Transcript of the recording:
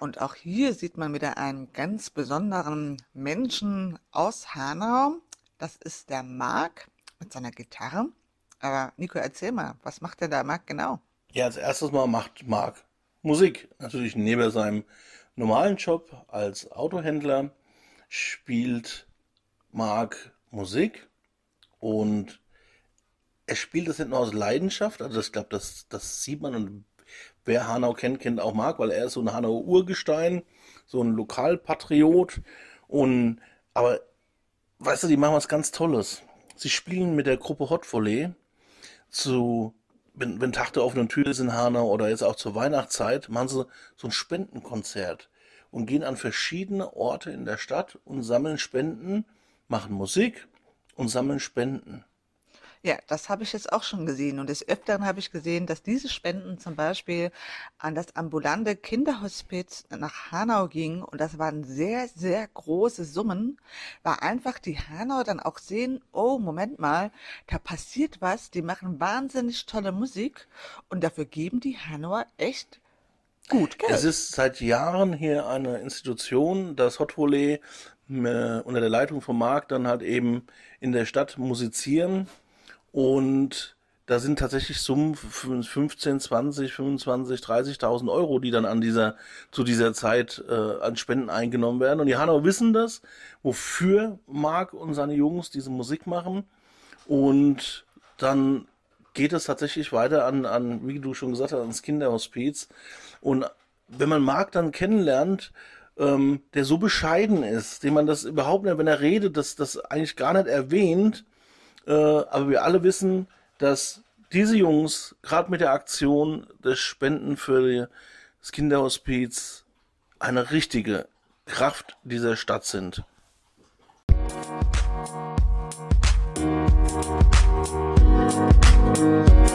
Und auch hier sieht man wieder einen ganz besonderen Menschen aus Hanau. Das ist der Marc mit seiner Gitarre. Aber Nico, erzähl mal, was macht denn der Marc genau? Ja, als erstes Mal macht Marc Musik. Natürlich neben seinem normalen Job als Autohändler spielt Marc Musik und er spielt das nicht nur aus Leidenschaft, also ich glaube, das, das sieht man und wer Hanau kennt, kennt auch Marc, weil er ist so ein Hanauer Urgestein, so ein Lokalpatriot und aber weißt du, die machen was ganz Tolles. Sie spielen mit der Gruppe Hot Volley zu wenn, wenn Tag der offenen Tür ist in Hanau oder jetzt auch zur Weihnachtszeit, machen sie so ein Spendenkonzert und gehen an verschiedene Orte in der Stadt und sammeln Spenden, machen Musik und sammeln Spenden. Ja, das habe ich jetzt auch schon gesehen. Und des Öfteren habe ich gesehen, dass diese Spenden zum Beispiel an das ambulante Kinderhospiz nach Hanau gingen. Und das waren sehr, sehr große Summen, weil einfach die Hanau dann auch sehen, oh, Moment mal, da passiert was. Die machen wahnsinnig tolle Musik. Und dafür geben die Hanauer echt gut Geld. Es ist seit Jahren hier eine Institution, das Hot Volley äh, unter der Leitung von Marc dann halt eben in der Stadt musizieren und da sind tatsächlich Summen 15, 20, 25, 30.000 Euro, die dann an dieser, zu dieser Zeit äh, an Spenden eingenommen werden. Und die Hanau wissen das, wofür Marc und seine Jungs diese Musik machen. Und dann geht es tatsächlich weiter an, an, wie du schon gesagt hast, ans Kinderhospiz. Und wenn man Marc dann kennenlernt, ähm, der so bescheiden ist, dem man das überhaupt nicht, wenn er redet, das, das eigentlich gar nicht erwähnt, äh, aber wir alle wissen, dass diese Jungs gerade mit der Aktion des Spenden für das Kinderhospiz eine richtige Kraft dieser Stadt sind. Musik